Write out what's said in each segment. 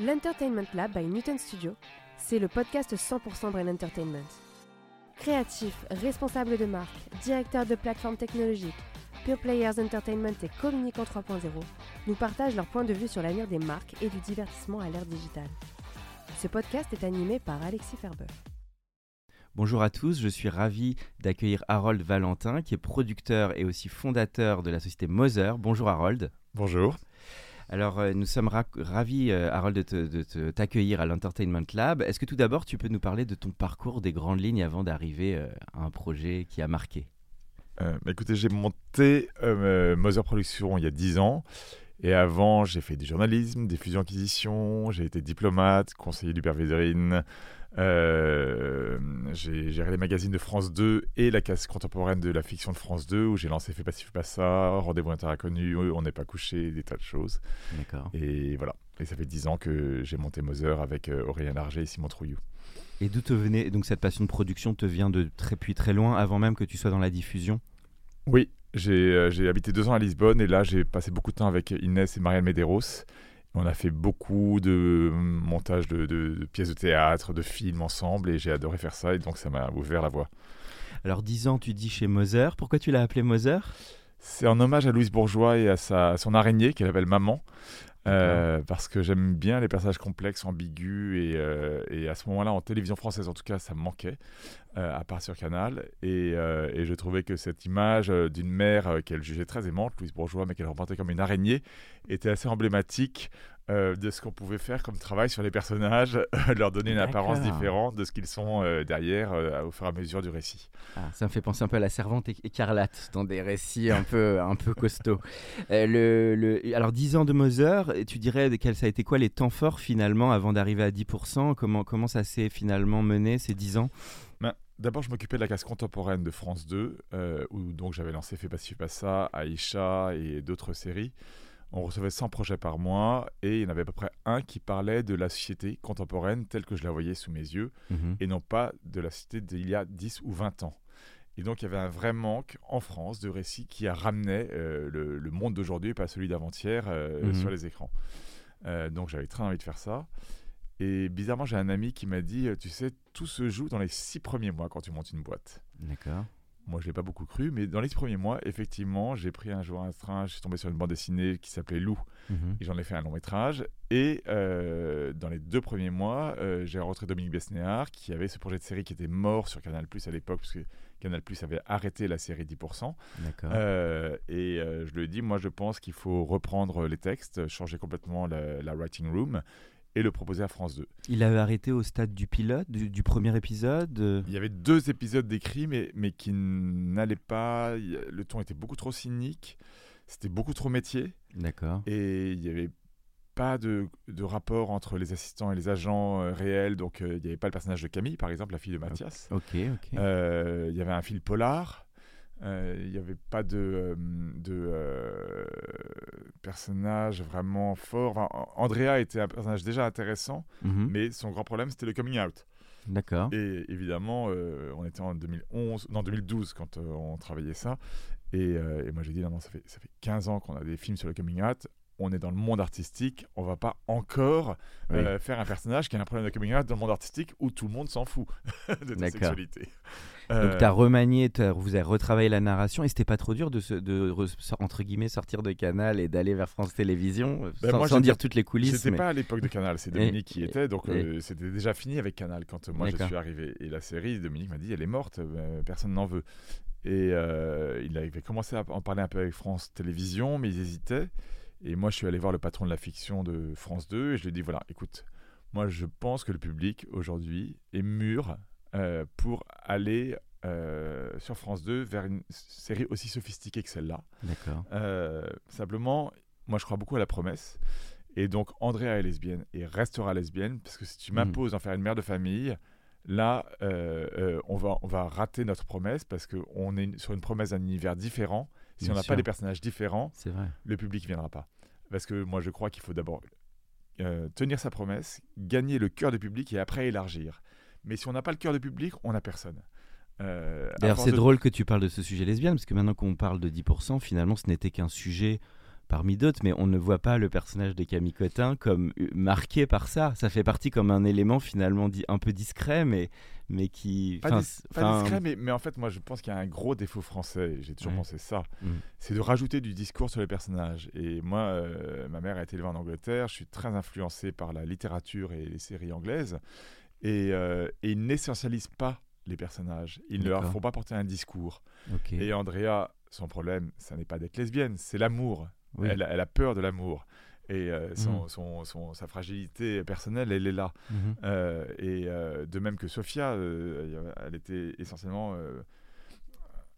L'Entertainment Lab by Newton Studio, c'est le podcast 100% Brain Entertainment. Créatifs, responsables de marque, directeurs de plateformes technologiques, Pure Players Entertainment et Communicant 3.0 nous partagent leur point de vue sur l'avenir des marques et du divertissement à l'ère digitale. Ce podcast est animé par Alexis Ferber. Bonjour à tous, je suis ravi d'accueillir Harold Valentin, qui est producteur et aussi fondateur de la société Mother. Bonjour Harold. Bonjour. Alors, euh, nous sommes ra- ravis, euh, Harold, de t'accueillir à l'Entertainment Lab. Est-ce que tout d'abord, tu peux nous parler de ton parcours des grandes lignes avant d'arriver euh, à un projet qui a marqué? Euh, bah, écoutez, j'ai monté Mother Productions il y a 10 ans. Et avant, j'ai fait du journalisme, des fusions-acquisitions, j'ai été diplomate, conseiller du Père euh, j'ai géré les magazines de France 2 et la case contemporaine de la fiction de France 2, où j'ai lancé Fais pas ci, fais pas ça, Rendez-vous inconnu, On n'est pas couché, des tas de choses. D'accord. Et voilà. Et ça fait 10 ans que j'ai monté Mother avec euh, Aurélien Larger et Simon Trouillou. Et d'où te venait donc cette passion de production te vient de très puis très loin, avant même que tu sois dans la diffusion? Oui, j'ai euh, j'ai habité deux ans à Lisbonne et là j'ai passé beaucoup de temps avec Inès et Marianne Medeiros. On a fait beaucoup de montage de, de- de pièces de théâtre, de films ensemble et j'ai adoré faire ça et donc ça m'a ouvert la voie. Alors, 10 ans, tu dis chez Mother. Pourquoi tu l'as appelé Mother? C'est en hommage à Louise Bourgeois et à, sa, à son araignée qu'elle appelle Maman. Euh, parce que j'aime bien les personnages complexes, ambigus, et, euh, et à ce moment-là, en télévision française en tout cas, ça me manquait, euh, à part sur Canal. Et, et je trouvais que cette image d'une mère qu'elle jugeait très aimante, Louise Bourgeois, mais qu'elle représentait comme une araignée, était assez emblématique euh, de ce qu'on pouvait faire comme travail sur les personnages, leur donner une apparence différente de ce qu'ils sont euh, derrière euh, au fur et à mesure du récit. Ah, ça me fait penser un peu à la servante éc- écarlate dans des récits un peu, un peu costauds. Euh, le, le- alors, 10 ans de Mother, et tu dirais quel, ça a été quoi les temps forts finalement avant d'arriver à 10% comment, comment ça s'est finalement mené ces 10 ans? Ben, D'abord, je m'occupais de la case contemporaine de France 2, euh, où donc j'avais lancé Fais pas fais pas ça, Aïcha et d'autres séries. On recevait 100 projets par mois et il y en avait à peu près un qui parlait de la société contemporaine telle que je la voyais sous mes yeux Mhm. et non pas de la société d'il y a 10 ou 20 ans. Et donc il y avait un vrai manque en France de récits qui ramenaient euh, le, le monde d'aujourd'hui, pas celui d'avant-hier, euh, Mhm. sur les écrans. Euh, donc j'avais très envie de faire ça. Et bizarrement, j'ai un ami qui m'a dit, tu sais, tout se joue dans les six premiers mois quand tu montes une boîte. D'accord. Moi, je l'ai pas beaucoup cru, mais dans les premiers mois, effectivement, j'ai pris un jour un train, je suis tombé sur une bande dessinée qui s'appelait Lou, Mhm. et j'en ai fait un long métrage. Et euh, dans les deux premiers mois, euh, j'ai rencontré Dominique Besnéard, qui avait ce projet de série qui était mort sur Canal Plus à l'époque, parce que Canal Plus avait arrêté la série 10%. D'accord. Euh, et euh, je lui ai dit, moi, je pense qu'il faut reprendre les textes, changer complètement la, la writing room et le proposer à France 2. Il avait arrêté au stade du pilote, du, du premier épisode euh, Il y avait deux épisodes d'écrits, mais, mais qui n'allaient pas. Le ton était beaucoup trop cynique, c'était beaucoup trop métier, D'accord. et il n'y avait pas de, de rapport entre les assistants et les agents euh, réels. Donc, euh, il n'y avait pas le personnage de Camille, par exemple, la fille de Mathias. Ok, ok. Euh, Il y avait un fil polar. Il n'y avait pas de, de personnage vraiment fort. Enfin, Andrea était un personnage déjà intéressant, Mhm. mais son grand problème, c'était le coming out. D'accord. Et évidemment, euh, on était en 2011, non 2012 quand euh, on travaillait ça. Et, euh, et moi j'ai dit non, non, ça fait, ça fait 15 ans qu'on a des films sur le coming out. On est dans le monde artistique, on va pas encore euh, faire un personnage qui a un problème de coming out dans le monde artistique où tout le monde s'en fout de ta sexualité. Donc Euh, tu as remanié, t'as- vous avez retravaillé la narration et c'était pas trop dur de, se, de re- entre guillemets sortir de Canal et d'aller vers France Télévisions euh, Ben, sans, moi, sans dire toutes les coulisses. J'étais mais- pas à l'époque de Canal, c'est Dominique qui était, donc et- euh, c'était déjà fini avec Canal quand moi je suis arrivé. Et la série, Dominique m'a dit, elle est morte, personne n'en veut. Et il avait commencé à en parler un peu avec France Télévisions, mais ils hésitaient. Et moi, je suis allé voir le patron de la fiction de France 2 et je lui ai dit, voilà, écoute, moi je pense que le public aujourd'hui est mûr euh, pour aller euh, sur France 2 vers une série aussi sophistiquée que celle-là. D'accord. Euh, simplement, moi je crois beaucoup à la promesse. Et donc Andrea est lesbienne et restera lesbienne, parce que si tu Mhm. m'imposes d'en faire une mère de famille, là, on, va, on va rater notre promesse, parce qu'on est sur une promesse d'un univers différent. Si Bien on n'a pas des personnages différents, C'est vrai. le public ne viendra pas. Parce que moi, je crois qu'il faut d'abord euh, tenir sa promesse, gagner le cœur du public et après élargir. Mais si on n'a pas le cœur du public, on n'a personne. Euh, D'ailleurs, c'est de- drôle que tu parles de ce sujet lesbienne, parce que maintenant qu'on parle de 10%, finalement, ce n'était qu'un sujet parmi d'autres, mais on ne voit pas le personnage de Camille Cotin comme euh, marqué par ça. Ça fait partie comme un élément finalement dit un peu discret, mais, mais qui... Pas, dis- discret, mais, mais en fait, moi, je pense qu'il y a un gros défaut français, j'ai toujours Ouais. pensé ça, Mm. c'est de rajouter du discours sur les personnages. Et moi, euh, ma mère a été élevée en Angleterre, je suis très influencé par la littérature et les séries anglaises, et, euh, et ils n'essentialisent pas les personnages, ils ne leur font pas porter un discours. Et Andrea, son problème, ça n'est pas d'être lesbienne, c'est l'amour. Oui. Elle, a- elle a peur de l'amour. Et euh, son, Mhm. son- son- sa fragilité personnelle, elle est là. Mhm. Euh, et euh, de même que Sophia, euh, elle était essentiellement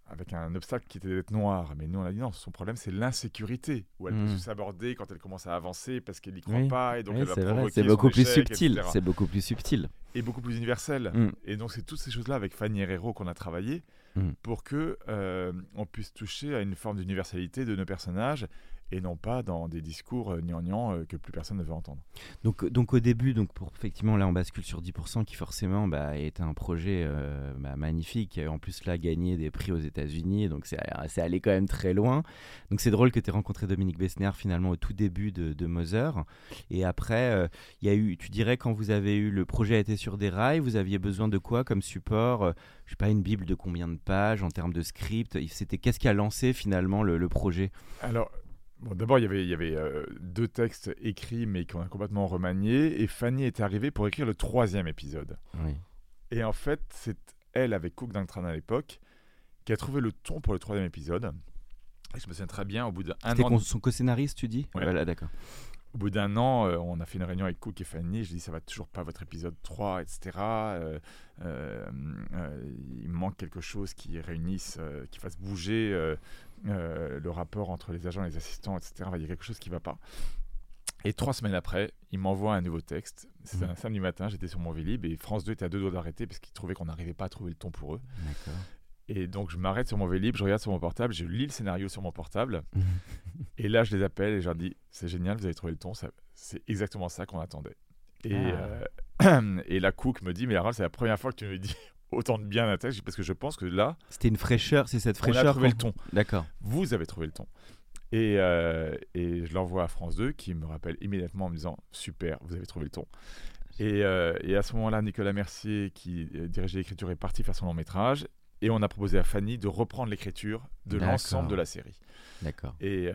avec un obstacle qui était d'être noire. Mais nous, on a dit non, son problème, c'est l'insécurité, où elle peut Mhm. s'aborder quand elle commence à avancer parce qu'elle n'y croit Oui. pas. Et donc, Oui, elle va provoquer c'est beaucoup plus subtil. C'est beaucoup plus subtil. Et beaucoup plus universel. Mm. Et donc, c'est toutes ces choses-là avec Fanny Herrero qu'on a travaillé Mm. pour que euh, on puisse toucher à une forme d'universalité de nos personnages et non pas dans des discours euh, gnangnang euh, que plus personne ne veut entendre. Donc, donc au début, donc pour effectivement là on bascule sur 10% qui forcément bah, est un projet euh, bah, magnifique qui a en plus là gagné des prix aux États-Unis donc c'est allé quand même très loin. Donc c'est drôle que tu aies rencontré Dominique Bessner finalement au tout début de, de Mother et après euh, y a eu, tu dirais quand vous avez eu le projet a été sur des rails, vous aviez besoin de quoi comme support euh, Je sais pas une bible de combien de pages en termes de script? C'était qu'est-ce qui a lancé finalement le, le projet? Alors, bon, d'abord, il y avait, il y avait euh, deux textes écrits mais qu'on a complètement remaniés et Fanny est arrivée pour écrire le troisième épisode. Oui. Et en fait, c'est elle, avec Cook Dangtran à l'époque, qui a trouvé le ton pour le troisième épisode. Et je me souviens très bien, au bout d'un an, son co-scénariste tu dis? Ouais. Voilà d'accord. au bout d'un an, euh, on a fait une réunion avec Cook et Fanny. Je dis, ça va toujours pas votre épisode 3, etc. Euh, il manque quelque chose qui réunisse, qui fasse bouger euh, le rapport entre les agents et les assistants, etc. Il y a quelque chose qui va pas. Et trois semaines après, il m'envoie un nouveau texte. C'était Mhm. un samedi matin, j'étais sur mon Vélib et France 2 était à deux doigts d'arrêter parce qu'ils trouvaient qu'on n'arrivait pas à trouver le ton pour eux. Et donc je m'arrête sur mon Vélib, je regarde sur mon portable, je lis le scénario sur mon portable. Et là, je les appelle et je leur dis C'est génial, vous avez trouvé le ton, c'est exactement ça qu'on attendait. Et, Ah. euh, et la Cook me dit Mais Harold, c'est la première fois que tu me dis autant de bien texte, Je dis, parce que je pense que là, C'était une fraîcheur, c'est cette on fraîcheur. a trouvé le ton. D'accord. Vous avez trouvé le ton. Et, euh, et je l'envoie à France 2 qui me rappelle immédiatement en me disant Super, vous avez trouvé le ton. Et, euh, et à ce moment-là, Nicolas Mercier, qui euh, dirigeait l'écriture, est parti faire son long métrage. Et on a proposé à Fanny de reprendre l'écriture de l'ensemble de la série. D'accord. Et,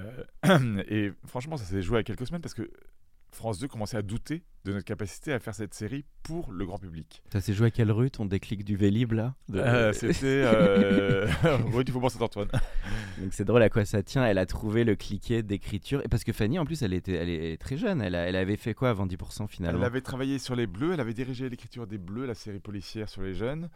euh, et franchement, ça s'est joué à quelques semaines parce que France 2 commençait à douter de notre capacité à faire cette série pour le grand public. Ça s'est joué à quelle rue ton déclic du Vélib là De- Euh, C'était euh... rue du Faubourg Saint-Antoine. Donc c'est drôle à quoi ça tient. Elle a trouvé le cliquet d'écriture. Et parce que Fanny, en plus, elle était, elle est très jeune. Elle, a- elle avait fait quoi avant 10% finalement Elle avait travaillé sur les Bleus, elle avait dirigé l'écriture des Bleus, la série policière sur les jeunes.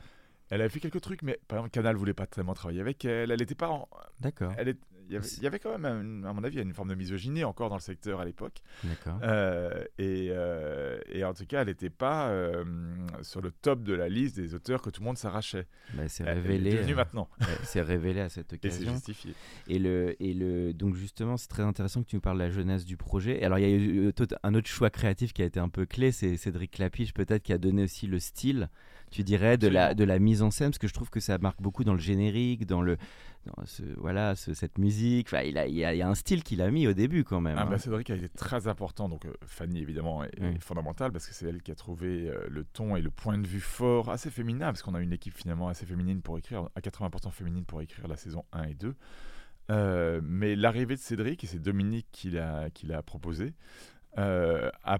Elle avait fait quelques trucs, mais par exemple, Canal voulait pas tellement travailler avec elle. Elle était pas en- D'accord. elle est- y, avait, il y avait quand même, à mon avis, une forme de misogynie encore dans le secteur à l'époque. D'accord. Euh, et, euh, et en tout cas, elle n'était pas euh, sur le top de la liste des auteurs que tout le monde s'arrachait. Bah, c'est Elle est révélé. maintenant. c'est révélé à cette Et c'est occasion. justifié. Et le, et le, donc justement, c'est très intéressant que tu nous parles de la jeunesse du projet. Et alors, il y a eu un autre choix créatif qui a été un peu clé, c'est Cédric Clapiche peut-être qui a donné aussi le style, tu dirais, de la, de la mise en scène, parce que je trouve que ça marque beaucoup dans le générique, dans le, dans ce, voilà, ce- cette musique. Enfin, il, a, il, y a, un style qu'il a mis au début quand même. Ah hein. bah, Cédric a été très important. Donc, euh, Fanny, évidemment, est, fondamentale parce que c'est elle qui a trouvé euh, le ton et le point de vue fort, assez féminin, parce qu'on a une équipe finalement assez féminine pour écrire, à 80% féminine pour écrire la saison 1 et 2. Euh, mais l'arrivée de Cédric, et c'est Dominique qui l'a qui l'a proposé, a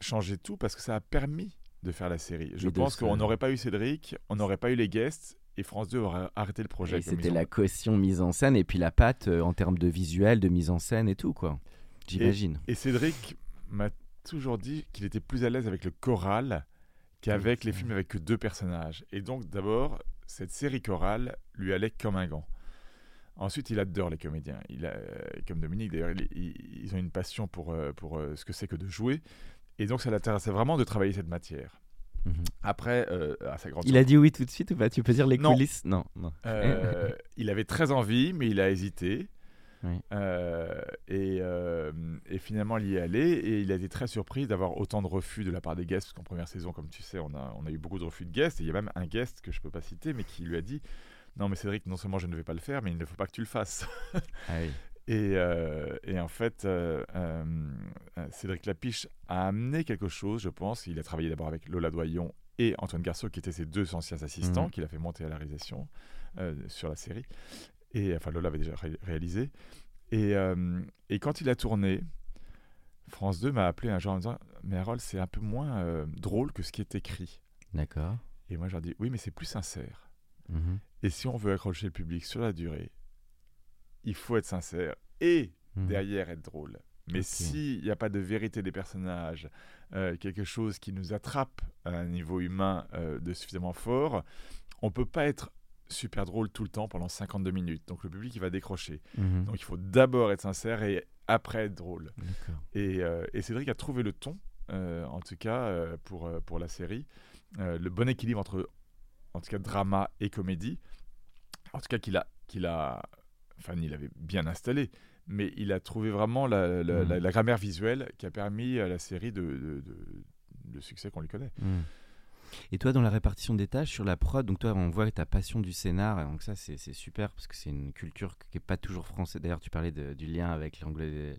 changé tout parce que ça a permis de faire la série. Je pense se- qu'on n'aurait pas eu Cédric, on n'aurait pas eu les guests, et France 2 aurait arrêté le projet. Ils c'était la caution mise en scène et puis la patte euh, en termes de visuel, de mise en scène et tout, quoi. J'imagine. Et Cédric m'a toujours dit qu'il était plus à l'aise avec le choral qu'avec Oui, les films avec que deux personnages. Et donc, d'abord, cette série chorale lui allait comme un gant. Ensuite, il adore les comédiens. Il a, comme Dominique, d'ailleurs, il- il- ils ont une passion pour, euh, pour euh, ce que c'est que de jouer. Et donc, ça l'intéressait vraiment de travailler cette matière. Mhm. Après, euh, à sa grande Il a dit oui tout de suite ou pas? Tu peux dire les Non. coulisses? Non, non. Euh, il avait très envie, mais il a hésité. Oui. Euh, et, euh, et finalement, il y est allé. Et il a été très surpris d'avoir autant de refus de la part des guests. Parce qu'en première saison, comme tu sais, on a, on a eu beaucoup de refus de guests. Et il y a même un guest que je ne peux pas citer, mais qui lui a dit Non, mais Cédric, non seulement je ne vais pas le faire, mais il ne faut pas que tu le fasses. Ah oui. Et, euh, et en fait, euh, euh, Cédric Lapiche a amené quelque chose, je pense. Il a travaillé d'abord avec Lola Doyon et Antoine Garceau, qui étaient ses deux anciens assistants, Mhm. qu'il a fait monter à la réalisation sur la série. Et enfin, Lola avait déjà ré- réalisé. Et, et quand il a tourné, France 2 m'a appelé un jour en me disant Mais Harold, c'est un peu moins drôle que ce qui est écrit. D'accord. Et moi, je leur dis Oui, mais c'est plus sincère. Mhm. Et si on veut accrocher le public sur la durée, il faut être sincère et Mhm. derrière être drôle. Mais s'il n'y a pas de vérité des personnages, euh, quelque chose qui nous attrape à un niveau humain euh, de suffisamment fort, on peut pas être super drôle tout le temps pendant 52 minutes. Donc le public, il va décrocher. Mhm. Donc il faut d'abord être sincère et après être drôle. Et, euh, et Cédric a trouvé le ton, en tout cas pour, pour la série, le bon équilibre entre, en tout cas, drama et comédie. En tout cas, qu'il a, qu'il a, enfin, il l'avait bien installé, mais il a trouvé vraiment la, la- Mm. la- la grammaire visuelle qui a permis à la série de, de- de- le succès qu'on lui connaît. Mhm. Et toi, dans la répartition des tâches sur la prod, donc toi, on voit ta passion du scénar, donc ça, c'est super parce que c'est une culture qui n'est pas toujours française. D'ailleurs, tu parlais de- du lien avec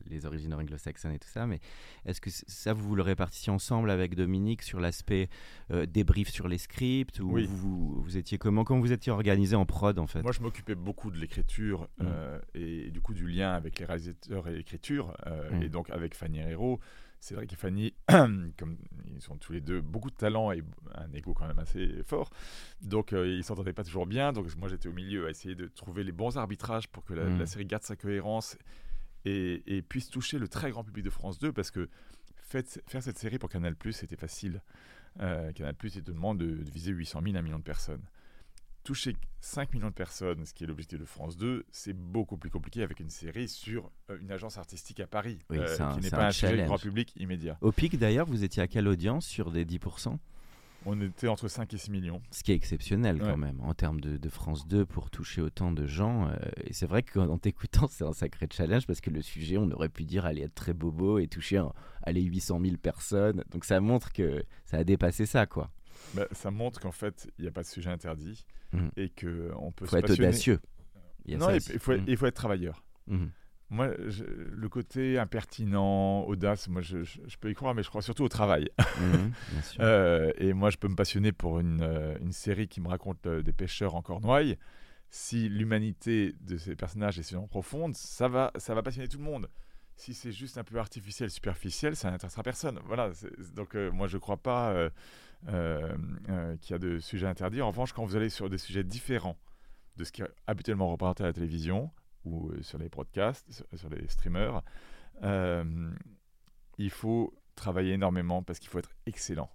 les origines anglo-saxonnes et tout ça, mais est-ce que ça, vous le répartissiez ensemble avec Dominique sur l'aspect euh, débrief sur les scripts ou Oui. vous, vous étiez comment Comment vous étiez organisé en prod en fait? Moi, je m'occupais beaucoup de l'écriture Mm. euh, et, du coup du lien avec les réalisateurs et l'écriture, euh, Mm. et donc avec Fanny Herrero. C'est vrai que Fanny, comme ils sont tous les deux beaucoup de talent et un ego quand même assez fort, donc euh, ils s'entendaient pas toujours bien. Donc moi, j'étais au milieu à essayer de trouver les bons arbitrages pour que la, Mm. la série garde sa cohérence et, et puisse toucher le très grand public de France 2 parce que faire cette série pour Canal+, c'était facile. Euh, Canal+, il te demande de, de viser 800 000, 1 million de personnes. Toucher 5 millions de personnes, ce qui est l'objectif de France 2, c'est beaucoup plus compliqué avec une série sur euh, une agence artistique à Paris, Oui, euh, un- qui n'est pas un sujet grand public immédiat. Au pic d'ailleurs, vous étiez à quelle audience sur des 10% On était entre 5 et 6 millions. Ce qui est exceptionnel quand même en termes de, de France 2 pour toucher autant de gens. euh, et c'est vrai qu'en t'écoutant, c'est un sacré challenge parce que le sujet, on aurait pu dire allait être très bobo et toucher un- allez, 800 000 personnes. Donc ça montre que ça a dépassé ça, quoi. Bah, ça montre qu'en fait, il n'y a pas de sujet interdit Mhm. et qu'on peut Il se faut être passionner. audacieux. Il Non, il faut, être- il faut être travailleur. Mhm. Moi, je- le côté impertinent, audace, moi, je, je- je peux y croire, mais je crois surtout au travail. Mhm, bien sûr. Euh, et moi, je peux me passionner pour une, euh, une série qui me raconte euh, des pêcheurs en Cornouailles. Si l'humanité de ces personnages est suffisamment profonde, ça va, ça va passionner tout le monde. Si c'est juste un peu artificiel, superficiel, ça n'intéressera personne. Voilà. Donc, euh, moi, je ne crois pas euh, euh, qu'il y a de sujets interdits. En revanche, quand vous allez sur des sujets différents de ce qui est habituellement représenté à la télévision ou sur les podcasts, sur, les streamers, il faut travailler énormément parce qu'il faut être excellent.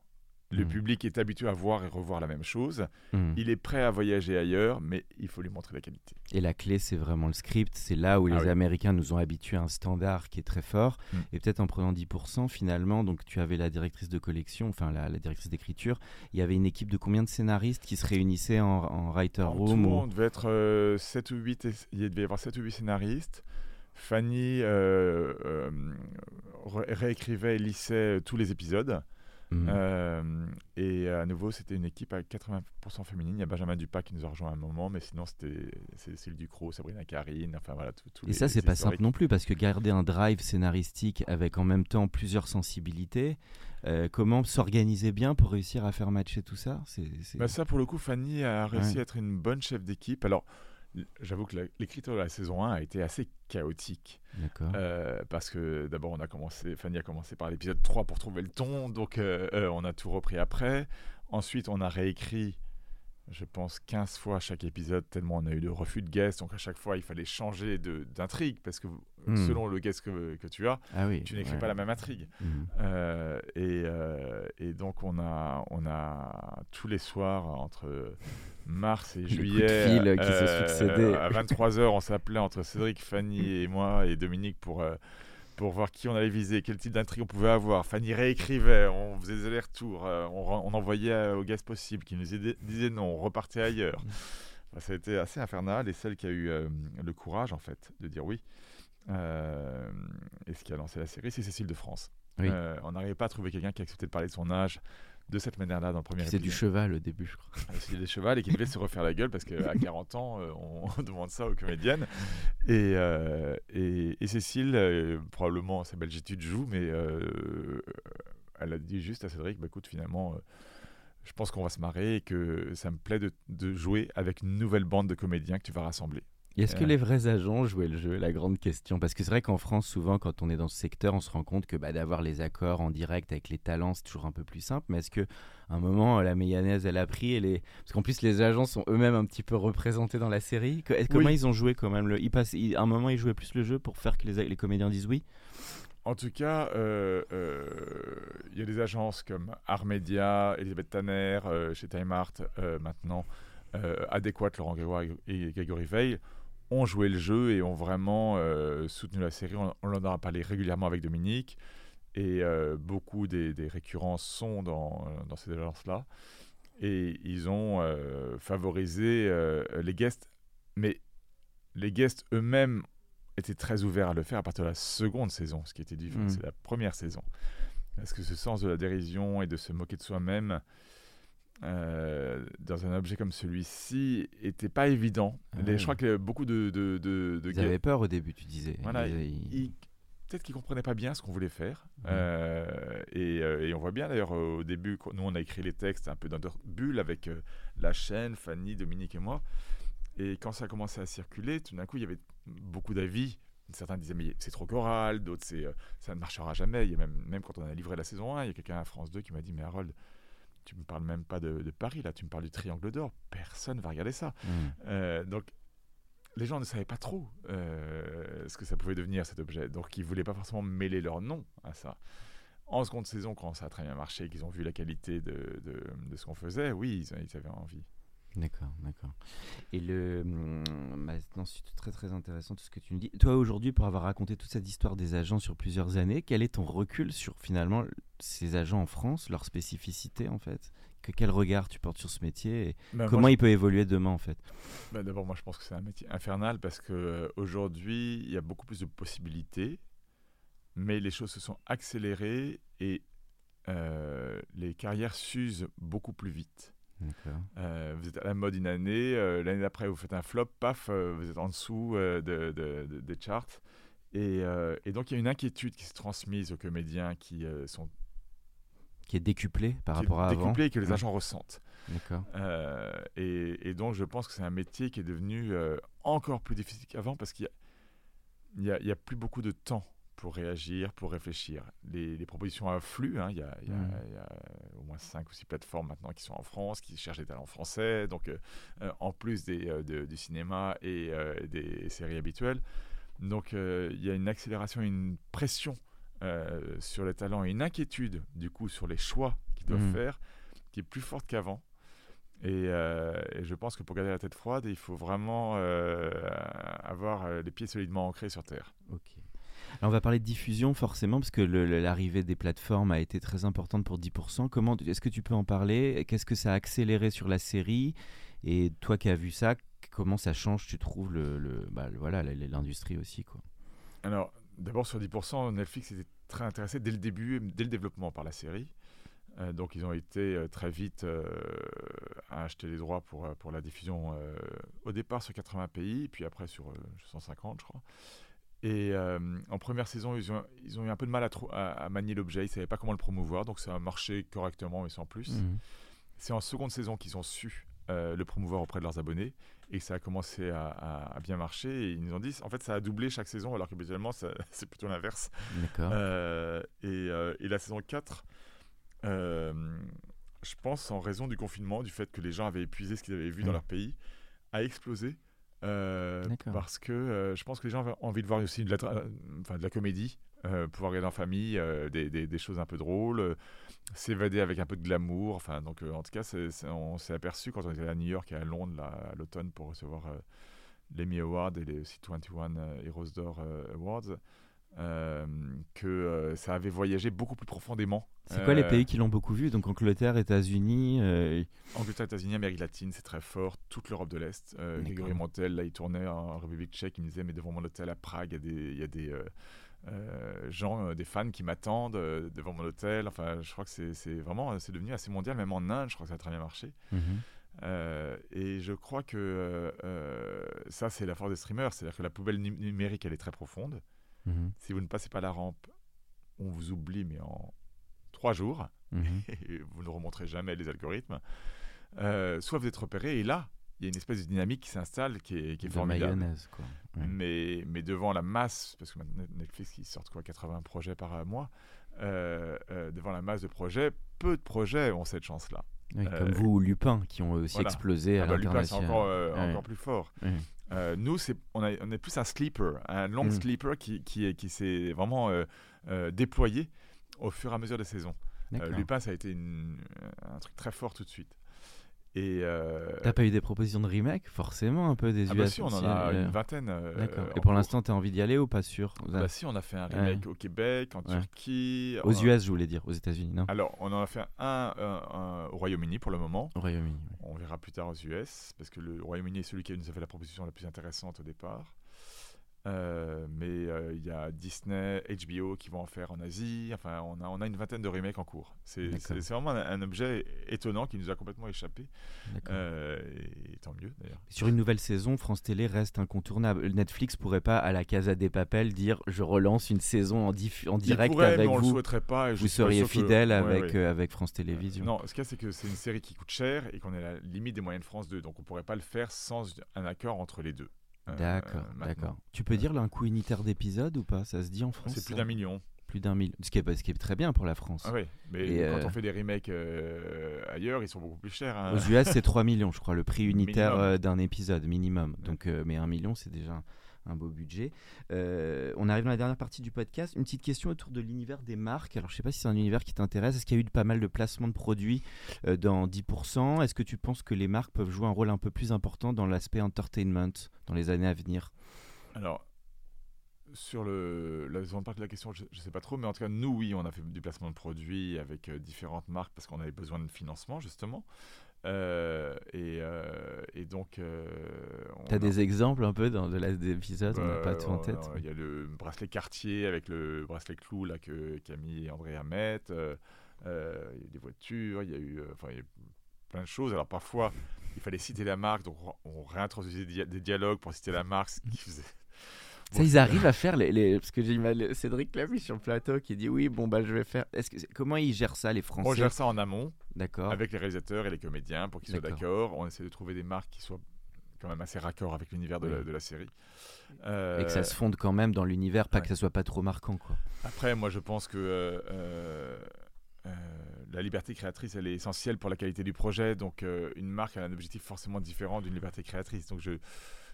Le Mhm. public est habitué à voir et revoir la même chose. Mhm. Il est prêt à voyager ailleurs, mais il faut lui montrer la qualité. Et la clé, c'est vraiment le script. C'est là où les Ah oui. Américains nous ont habitués à un standard qui est très fort. Mm. Et peut-être en prenant 10%, finalement, donc tu avais la directrice de collection, enfin la, la directrice d'écriture. Il y avait une équipe de combien de scénaristes qui se réunissaient en, en writer room tout, ou- on devait être 7 ou 8, il devait y avoir 7 ou 8 scénaristes. Fanny euh, euh, ré- réécrivait et lissait tous les épisodes. Mm. Euh, et à nouveau, c'était une équipe à 80% féminine. Il y a Benjamin Dupas qui nous a rejoint à un moment, mais sinon, c'était Cécile Ducrot, Sabrina Karine, enfin voilà. tout- tous Et les- ça, c'est pas simple non plus, parce que garder un drive scénaristique avec en même temps plusieurs sensibilités, euh, comment s'organiser bien pour réussir à faire matcher tout ça? C'est, Bah ça, pour le coup, Fanny a réussi Ouais. à être une bonne chef d'équipe. Alors, j'avoue que l'écriture de la saison 1 a été assez chaotique. D'accord. Euh, parce que d'abord, on a commencé, Fanny a commencé par l'épisode 3 pour trouver le ton, donc euh, euh, on a tout repris après. Ensuite, on a réécrit je pense, 15 fois chaque épisode, tellement on a eu de refus de guests. Donc à chaque fois, il fallait changer d'intrigue parce que Hmm. selon le guest que, que tu as, Ah oui. tu n'écris ouais. pas la même intrigue. Mhm. Euh, et, et donc on a, on a tous les soirs entre mars et juillet fil qui se succédaient. à 23h on s'appelait entre Cédric, Fanny et moi et Dominique pour, euh, pour voir qui on allait viser, quel type d'intrigue on pouvait avoir. Fanny réécrivait, on faisait des allers-retours, euh, on, envoyait euh, au guest possible qui nous disait non, on repartait ailleurs. Enfin, ça a été assez infernal et celle qui a eu euh, le courage en fait de dire oui. euh, et ce qui a lancé la série, c'est Cécile de France. Oui. Euh, on n'arrivait pas à trouver quelqu'un qui acceptait de parler de son âge de cette manière-là dans le premier C'est du épisode. cheval au début, je crois. Euh, C'était des chevals et qui devaient se refaire la gueule parce qu'à 40 ans, euh, on demande ça aux comédiennes. Et, euh, et, et Cécile, euh, probablement sa belgitude joue, mais euh, elle a dit juste à Cédric bah, écoute, finalement, je pense qu'on va se marrer et que ça me plaît de, de jouer avec une nouvelle bande de comédiens que tu vas rassembler. Est-ce que les vrais agents jouaient le jeu La grande question? Parce que c'est vrai qu'en France, souvent, quand on est dans ce secteur, on se rend compte que bah, d'avoir les accords en direct avec les talents, c'est toujours un peu plus simple. Mais est-ce que à un moment, la mayonnaise, elle a pris et les... Parce qu'en plus, les agents sont eux-mêmes un petit peu représentés dans la série. Que- Comment Oui. ils ont joué quand même le... ils passent... ils- À un moment, ils jouaient plus le jeu pour faire que les, les comédiens disent oui? En tout cas, euh, euh, il y a des agences comme Armedia, Elisabeth Tanner, euh, chez Time Art, maintenant, Adéquate, Laurent Grégoire et Grégory Veil, ont joué le jeu et ont vraiment euh, soutenu la série. On, on en a parlé régulièrement avec Dominique et euh, beaucoup des, des récurrences sont dans, dans ces agences-là. Et ils ont euh, favorisé les guests, mais les guests eux-mêmes étaient très ouverts à le faire à partir de la seconde saison, ce qui était différent. Mm. C'est la première saison. Parce que ce sens de la dérision et de se moquer de soi-même euh, dans un objet comme celui-ci était pas évident. Ah Les-. Je crois que beaucoup de, de, de, de Ils avaient peur au début, tu disais. Voilà, Ils- ils- ils- peut-être qu'ils comprenaient pas bien ce qu'on voulait faire. Ouais. Euh, et, euh, et on voit bien d'ailleurs au début, nous on a écrit les textes un peu dans notre bulle avec la chaîne, Fanny, Dominique et moi. Et quand ça a commencé à circuler, tout d'un coup il y avait beaucoup d'avis. Certains disaient mais c'est trop choral, d'autres c'est ça ne marchera jamais. Il y a même, même quand on a livré la saison 1, il y a quelqu'un à France 2 qui m'a dit mais Harold, tu me parles même pas de, de Paris là, tu me parles du Triangle d'Or. Personne va regarder ça. Mm. Euh, donc, les gens ne savaient pas trop euh, ce que ça pouvait devenir cet objet. Donc, ils voulaient pas forcément mêler leur nom à ça. En seconde saison, quand ça a très bien marché, qu'ils ont vu la qualité de, de- de ce qu'on faisait, oui, ils, ils avaient envie. D'accord, d'accord. Et le, hum, maintenant, c'est très très intéressant tout ce que tu nous dis. Toi aujourd'hui, pour avoir raconté toute cette histoire des agents sur plusieurs années, quel est ton recul sur finalement ces agents en France, leur spécificité en fait? Que, Quel regard tu portes sur ce métier et Ben, comment moi, il peut évoluer demain en fait? Ben, D'abord, moi, je pense que c'est un métier infernal parce qu'aujourd'hui, il y a beaucoup plus de possibilités, mais les choses se sont accélérées et euh, les carrières s'usent beaucoup plus vite. Euh, vous êtes à la mode une année, euh, l'année d'après vous faites un flop, paf, euh, vous êtes en dessous de, de- de- des charts. Et, et donc il y a une inquiétude qui se transmise aux comédiens qui sont Qui est décuplé par qui rapport à avant. décuplés et que les Ouais. agents ressentent. D'accord. Et, et donc je pense que c'est un métier qui est devenu encore plus difficile qu'avant parce qu'il y a- il y a, il y a plus beaucoup de temps pour réagir, pour réfléchir. Les, les propositions affluent. hein. Il y, a, il y a- Mm. il y a au moins 5 ou 6 plateformes maintenant qui sont en France, qui cherchent des talents français. Donc, euh, euh, en plus des, euh, de- du cinéma et euh, des séries habituelles. Donc, il y a une accélération, une pression sur les talents et une inquiétude, du coup, sur les choix qu'ils doivent Mm. faire, qui est plus forte qu'avant. Et, euh, et je pense que pour garder la tête froide, il faut vraiment euh, avoir les pieds solidement ancrés sur terre. Ok. On va parler de diffusion forcément parce que l'arrivée des plateformes a été très importante pour 10%. Comment est-ce que tu peux en parler? Qu'est-ce que ça a accéléré sur la série? Et toi qui as vu ça, comment ça change Tu trouves le, bah, voilà l'industrie aussi quoi? Alors, d'abord sur 10%, Netflix était très intéressé dès le début, dès le développement par la série. Euh, donc ils ont été euh, très vite euh, à acheter les droits pour, pour la diffusion au départ sur 80 pays, puis après sur euh, 150 je crois. Et euh, en première saison, ils ont, ils ont eu un peu de mal à, trou- à- à manier l'objet, ils ne savaient pas comment le promouvoir, donc ça a marché correctement mais sans plus. Mhm. C'est en seconde saison qu'ils ont su euh, le promouvoir auprès de leurs abonnés et que ça a commencé à, bien marcher. Et ils nous ont dit, en fait, ça a doublé chaque saison, alors qu'habituellement, ça- c'est plutôt l'inverse. D'accord. Euh, et, euh, et la saison 4 euh, je pense en raison du confinement, du fait que les gens avaient épuisé ce qu'ils avaient vu dans leur pays, a explosé. Euh, parce que euh, je pense que les gens avaient envie de voir aussi de la, tra- enfin, de la comédie, euh, pouvoir regarder en famille, des, des- des choses un peu drôles, s'évader avec un peu de glamour. Enfin, donc, en tout cas, on s'est aperçu quand on était à New York et à Londres là, à l'automne pour recevoir euh, l'Emmy Award et les aussi 21 euh, Heroes d'Or Awards, euh, que euh, ça avait voyagé beaucoup plus profondément. C'est quoi les Euh, pays qui l'ont beaucoup vu? Donc Angleterre, États-Unis. Angleterre, États-Unis, Amérique latine, c'est très fort. Toute l'Europe de l'Est. Grégory Montel, là, il tournait en République tchèque. Il me disait, mais devant mon hôtel à Prague, il y a des, il y a des gens, des fans qui m'attendent devant mon hôtel. Enfin, je crois que c'est vraiment, c'est devenu assez mondial. Même en Inde, je crois que ça a très bien marché. mhm. Et je crois que ça, c'est la force des streamers. C'est-à-dire que la poubelle nu- numérique, elle est très profonde. Mhm. Si vous ne passez pas la rampe, on vous oublie, mais en trois jours Mhm. et vous ne remonterez jamais les algorithmes, euh, soit vous êtes repéré, et là, il y a une espèce de dynamique qui s'installe qui est, qui est De formidable. mayonnaise, quoi. Ouais. Mais, mais devant la masse, parce que maintenant Netflix, ils sortent quoi, 80 projets par euh, mois, euh, euh, devant la masse de projets, peu de projets ont cette chance-là. Oui, comme vous ou Lupin, qui ont aussi voilà. explosé à Ah bah, Lupin, c'est encore, Ouais. encore plus fort. Ouais. Euh, nous, on, a- on est plus un sleeper, un long Mm. sleeper qui, qui, est- qui s'est vraiment euh, euh, déployé au fur et à mesure des saisons. Lupin, ça a été une- un truc très fort tout de suite. Et euh, T'as pas eu des propositions de remake Forcément, un peu des ah US bah si, on en a euh, une vingtaine. euh, Et pour l'instant, t'as envie d'y aller ou pas sûr Bah si, on a fait un Ouais. remake au Québec, en Ouais. Turquie. Aux US, je voulais dire, aux États-Unis, non? Alors, on en a fait un, un- un au Royaume-Uni pour le moment. Au Royaume-Uni. ouais. On verra plus tard aux US, parce que le Royaume-Uni est celui qui nous a fait la proposition la plus intéressante au départ. Euh, mais euh, il y a Disney, HBO qui vont en faire en Asie. Enfin, on a, on a une vingtaine de remakes en cours. C'est vraiment un, un objet étonnant qui nous a complètement échappé. Euh, et, tant mieux d'ailleurs. Sur une nouvelle saison, France Télé reste incontournable. Netflix pourrait pas, à la Casa des Papel, dire je relance une saison en, en direct pourrait, avec mais on le vous. souhaiterait pas. et je Vous seriez que- fidèle Ouais, avec, ouais. avec France Télévisions. Non, ce qu'il y a, c'est que c'est une série qui coûte cher et qu'on est à la limite des moyens de France 2. Donc on pourrait pas le faire sans un accord entre les deux. Euh, D'accord, maintenant. d'accord. Tu peux dire là, un coût unitaire d'épisode ou pas? Ça se dit en France C'est plus d'un million. Plus d'un million. Ce qui, est, ce qui est très bien pour la France. Ah oui, mais Et, quand euh, on fait des remakes euh, ailleurs, ils sont beaucoup plus chers. hein. Aux US, c'est 3 millions, je crois, le prix unitaire euh, d'un épisode, minimum. Donc, euh, mais 1 million, c'est déjà un, beau budget. Euh, on arrive dans la dernière partie du podcast. Une petite question autour de l'univers des marques. Alors, je sais pas si c'est un univers qui t'intéresse. Est-ce qu'il y a eu pas mal de placements de produits euh, dans 10% Est-ce que tu penses que les marques peuvent jouer un rôle un peu plus important dans l'aspect entertainment dans les années à venir? Alors, sur le, la seconde partie de la question, je ne sais pas trop, mais en tout cas, nous, oui, on a fait du placement de produits avec euh, différentes marques parce qu'on avait besoin de financement, justement. Euh, et, euh, et donc. euh, on Tu as a- des exemples un peu dans de l'épisode On n'a pas tout en tête. Il y a le bracelet Cartier avec le bracelet clou là, que Camille et André mettent. Euh, il y a des voitures, il y a eu, enfin, il y a eu plein de choses. Alors parfois, il fallait citer la marque, donc on- réintroduisait des, dia- des dialogues pour citer la marque, ce qui faisait. Ça, ils arrivent à faire les, les- parce que j'ai mal Cédric l'a vu sur le plateau qui dit oui bon bah je vais faire. Est-ce que comment ils gèrent ça les Français? On gère ça en amont D'accord. avec les réalisateurs et les comédiens pour qu'ils soient D'accord. On essaie de trouver des marques qui soient quand même assez raccord avec l'univers de, la- Oui. de la série. Et que ça Euh, se fonde quand même dans l'univers, pas ouais. que ça soit pas trop marquant quoi. Après, moi, je pense que euh, euh, la liberté créatrice, elle est essentielle pour la qualité du projet. Donc, une marque a un objectif forcément différent d'une liberté créatrice. Donc, je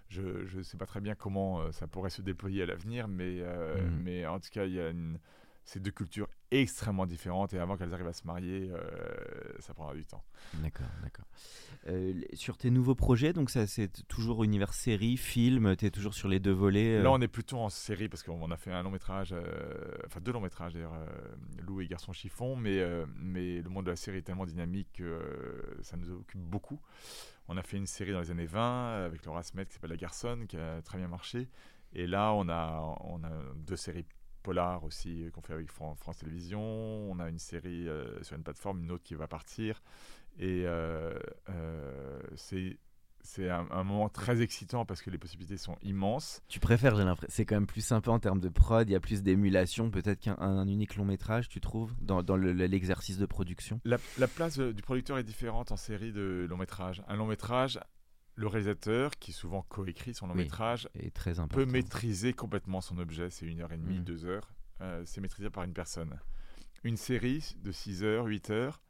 je ne sais pas très bien comment euh, ça pourrait se déployer à l'avenir, mais, euh, Mhm. mais en tout cas, il y a une, ces deux cultures extrêmement différentes et avant qu'elles arrivent à se marier, euh, ça prendra du temps. D'accord, d'accord. Euh, sur tes nouveaux projets, donc ça c'est toujours univers série, film, tu es toujours sur les deux volets. euh, Là, on est plutôt en série parce qu'on a fait un long métrage, enfin deux longs métrages d'ailleurs, Lou et Garçon Chiffon, mais, mais le monde de la série est tellement dynamique que ça nous occupe beaucoup. On a fait une série dans les années 20 avec Laura Smet qui s'appelle La Garçonne, qui a très bien marché. Et là, on a, on deux séries polars aussi euh, qu'on fait avec Fran- France Télévisions. On a une série euh, sur une plateforme, une autre qui va partir. Et euh, euh, c'est c'est un, un moment très excitant parce que les possibilités sont immenses. Tu préfères, j'ai l'impression. C'est quand même plus sympa en termes de prod, il y a plus d'émulation peut-être qu'un un unique long métrage, tu trouves, dans, dans le- l'exercice de production? La, la place du producteur est différente en série de long métrage. Un long métrage, le réalisateur, qui souvent coécrit son long Oui. métrage, Et très peut maîtriser complètement son objet. C'est une heure et demie, Mm. deux heures. Euh, c'est maîtrisé par une personne. Une série de 6 heures, 8 heures,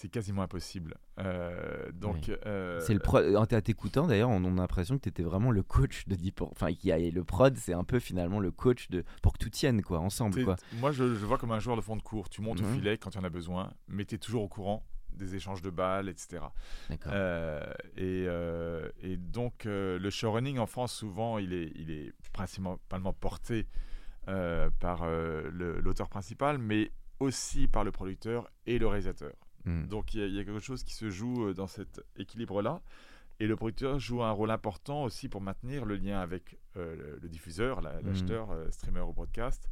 c'est quasiment impossible. Euh, donc, euh, c'est le pro- en t'écoutant d'ailleurs, on, on a l'impression que tu étais vraiment le coach de 10 Enfin, qui a le prod, c'est un peu finalement le coach de pour que tout tienne quoi, ensemble quoi. Moi, je, je vois comme un joueur de fond de cours. Tu montes Mhm. au filet quand il y en a besoin, mais tu es toujours au courant des échanges de balles, etc. D'accord. Euh, et, euh, et donc, euh, le showrunning en France, souvent, il est, il est principalement porté par l'auteur principal, mais aussi par le producteur et le réalisateur. Hmm. Donc il y, a- il y a quelque chose qui se joue euh, dans cet équilibre-là. Et le producteur joue un rôle important aussi pour maintenir le lien avec euh, le, le diffuseur, la- l'acheteur, euh, streamer ou broadcast,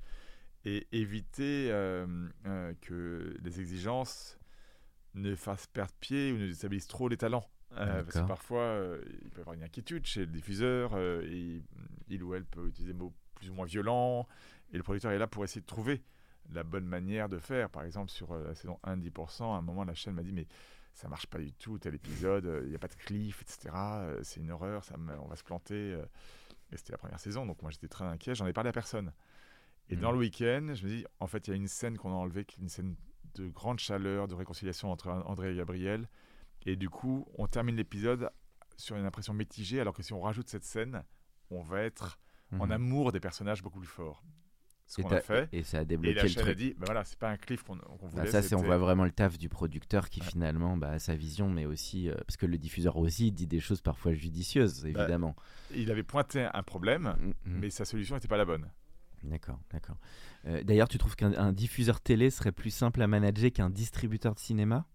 et éviter euh, que les exigences ne fassent perdre pied ou ne déstabilisent trop les talents. Parce que parfois, il peut y avoir une inquiétude chez le diffuseur, et il ou elle peut utiliser des mots plus ou moins violents, et le producteur est là pour essayer de trouver la bonne manière de faire. Par exemple, sur euh, la saison 1, 10%, à un moment, la chaîne m'a dit Mais ça marche pas du tout, tel épisode, euh, il n'y a pas de cliff, etc. euh, c'est une horreur, ça on va se planter. euh. Et c'était la première saison, donc moi j'étais très inquiet, j'en ai parlé à personne. Et dans le week-end, je me dis En fait, il y a une scène qu'on a enlevée, qui est une scène de grande chaleur, de réconciliation entre André et Gabriel. Et du coup, on termine l'épisode sur une impression mitigée, alors que si on rajoute cette scène, on va être en Mhm. amour des personnages beaucoup plus fort. Ce Et qu'on t'as- a fait. et ça a Et débloqué la le chaîne a truc. dit, bah voilà, c'est pas un cliff qu'on qu'on Bah, voulait. ça, c'est on voit vraiment le taf du producteur qui Ouais. finalement bah, a sa vision, mais aussi euh, parce que le diffuseur aussi dit des choses parfois judicieuses, Bah, évidemment. Il avait pointé un problème, Mm, mm. mais sa solution n'était pas la bonne. D'accord, d'accord. Euh, D'ailleurs, tu trouves qu'un un diffuseur télé serait plus simple à manager qu'un distributeur de cinéma?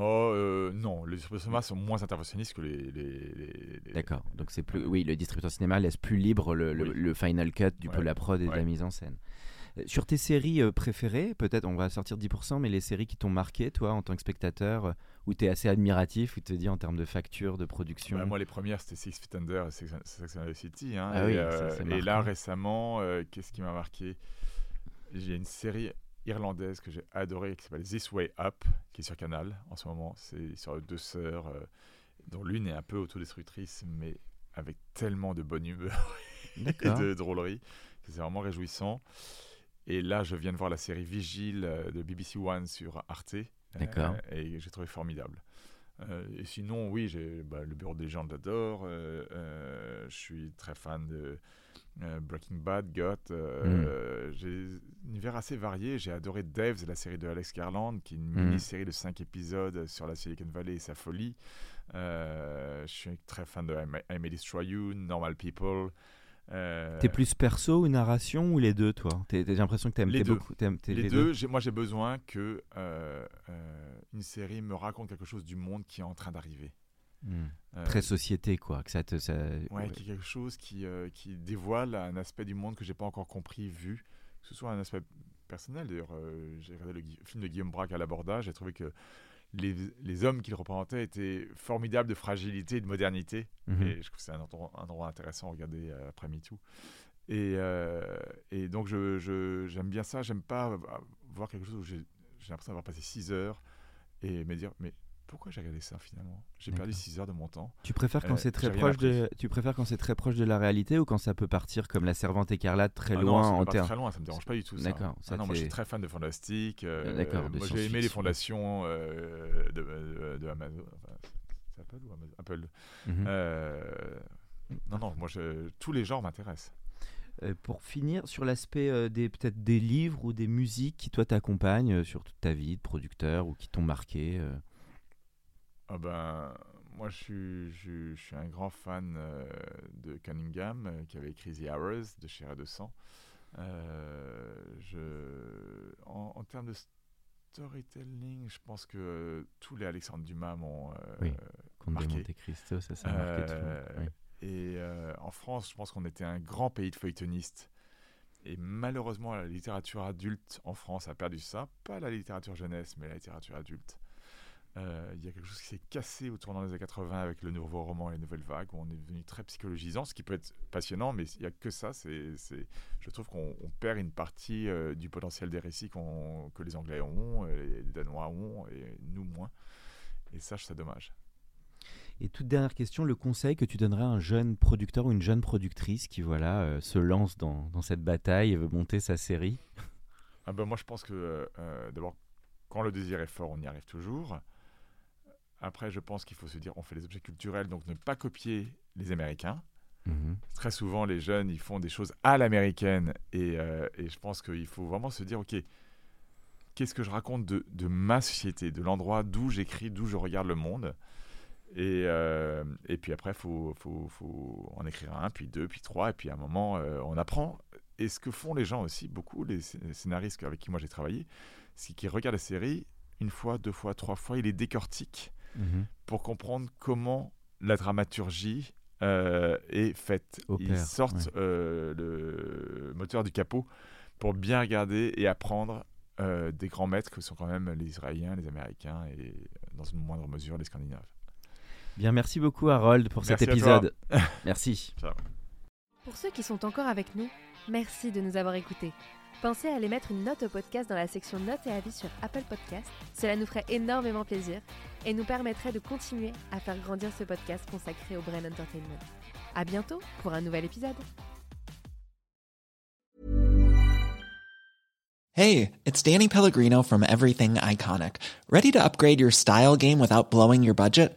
Oh euh, non, les distributeurs sont moins interventionnistes que les. les- les- les- D'accord. Donc c'est plus, oui, le distributeur cinéma laisse plus libre le, le- Oui. le final cut du peu la prod et de la mise en scène. Euh, Sur tes séries euh, préférées, peut-être on va sortir 10%, mais les séries qui t'ont marqué, toi, en tant que spectateur, où tu es assez admiratif, où tu te dis en termes de facture, de production? Bah, moi, les premières, c'était Six Feet Under et Sex and the City. hein. Ah et, oui, euh, et là, récemment, euh, qu'est-ce qui m'a marqué? J'ai une série irlandaise que j'ai adorée qui s'appelle This Way Up, qui est sur Canal en ce moment. C'est sur deux sœurs, euh, dont l'une est un peu autodestructrice, mais avec tellement de bonne humeur et de drôlerie que c'est vraiment réjouissant. Et là, je viens de voir la série Vigile euh, de BBC One sur Arte. euh, D'accord. et j'ai trouvé formidable. Euh, et sinon, oui, j'ai bah, le Bureau des légendes j'adore. euh, je suis très fan de euh, Breaking Bad, Got. euh, J'ai un univers assez varié. J'ai adoré Devs, la série de Alex Garland, qui est une Mm. mini-série de 5 épisodes sur la Silicon Valley et sa folie. Euh, je suis très fan de I May, I May Destroy You, Normal People. euh, T'es plus perso ou narration ou les deux, toi? J'ai l'impression que t'aimes Les deux. beaucoup. les, deux, moi j'ai besoin que euh, euh, une série me raconte quelque chose du monde qui est en train d'arriver. Euh, Très société, quoi. Que ça te, ça... Ouais, quelque chose qui, euh, qui dévoile un aspect du monde que j'ai pas encore compris, vu. Que ce soit un aspect personnel. D'ailleurs, euh, j'ai regardé le film de Guillaume Braque à l'abordage. J'ai trouvé que les, les hommes qu'il représentait étaient formidables de fragilité et de modernité. Mhm. Et je trouve que c'est un endroit, un endroit intéressant à regarder après MeToo. Et, et donc, je- je- j'aime bien ça. J'aime pas voir quelque chose où j'ai j'ai l'impression d'avoir passé 6 heures et me dire, mais pourquoi j'ai regardé ça finalement? J'ai perdu D'accord. 6 heures de mon temps. Tu préfères quand Euh, c'est très proche de, tu préfères quand c'est très proche de la réalité ou quand ça peut partir comme la Servante écarlate très Ah non, loin ça en termes. très loin, ça me dérange pas du tout. ça. D'accord, Ah non, moi je suis très fan de fantastique. euh, d'accord, moi j'ai aimé les fondations euh, de, de- de Amazon. Enfin, c'est Apple ou Amazon Apple. Mhm. Euh, non, non, moi je, tous les genres m'intéressent. Euh, pour finir, sur l'aspect des peut-être des livres ou des musiques qui toi t'accompagnent sur toute ta vie de producteur ou qui t'ont marqué. Ah ben, moi je suis, je, je suis un grand fan euh, de Cunningham euh, qui avait écrit The Hours de chez R200. Euh, je, en, en termes de storytelling, je pense que tous les Alexandre Dumas m'ont. Oui. Marqué. Monte Cristo, ça, ça a marqué tout le monde. Oui. Et en France, je pense qu'on était un grand pays de feuilletonistes. Et malheureusement, la littérature adulte en France a perdu ça. Pas la littérature jeunesse, mais la littérature adulte. Euh, Il y a quelque chose qui s'est cassé au tournant des années 80 avec le nouveau roman et les nouvelles vagues, où on est devenu très psychologisant, ce qui peut être passionnant, mais il n'y a que ça. C'est, je trouve qu'on on perd une partie euh, du potentiel des récits que les Anglais ont, euh, les Danois ont, et nous moins. Et ça, je trouve ça dommage. Et toute dernière question, le conseil que tu donnerais à un jeune producteur ou une jeune productrice qui voilà euh, se lance dans, dans cette bataille et veut monter sa série? Ah ben moi je pense que d'abord quand le désir est fort, on y arrive toujours. Après, je pense qu'il faut se dire, on fait des objets culturels, donc ne pas copier les Américains. Mhm. Très souvent, les jeunes, ils font des choses à l'américaine. Et, euh, et je pense qu'il faut vraiment se dire, OK, qu'est-ce que je raconte de, de ma société, de l'endroit d'où j'écris, d'où je regarde le monde et, euh, et puis après, il faut, faut, faut en écrire un, puis deux, puis trois, et puis à un moment, euh, on apprend. Et ce que font les gens aussi, beaucoup, les scé- scénaristes avec qui moi j'ai travaillé, c'est qu'ils regardent la série une fois, deux fois, trois fois, ils les décortiquent Mhm. pour comprendre comment la dramaturgie euh, est faite. Ils sortent ouais. euh, le moteur du capot pour bien regarder et apprendre euh, des grands maîtres que sont quand même les Israéliens, les Américains et dans une moindre mesure les Scandinaves. Bien, merci beaucoup Harold pour cet Merci à toi. épisode. merci. Pour ceux qui sont encore avec nous, merci de nous avoir écoutés. Pensez à aller mettre une note au podcast dans la section notes et avis sur Apple Podcast. Cela nous ferait énormément plaisir et nous permettrait de continuer à faire grandir ce podcast consacré au Brain Entertainment. À bientôt pour un nouvel épisode. Hey, it's Danny Pellegrino from Everything Iconic. Ready to upgrade your style game without blowing your budget?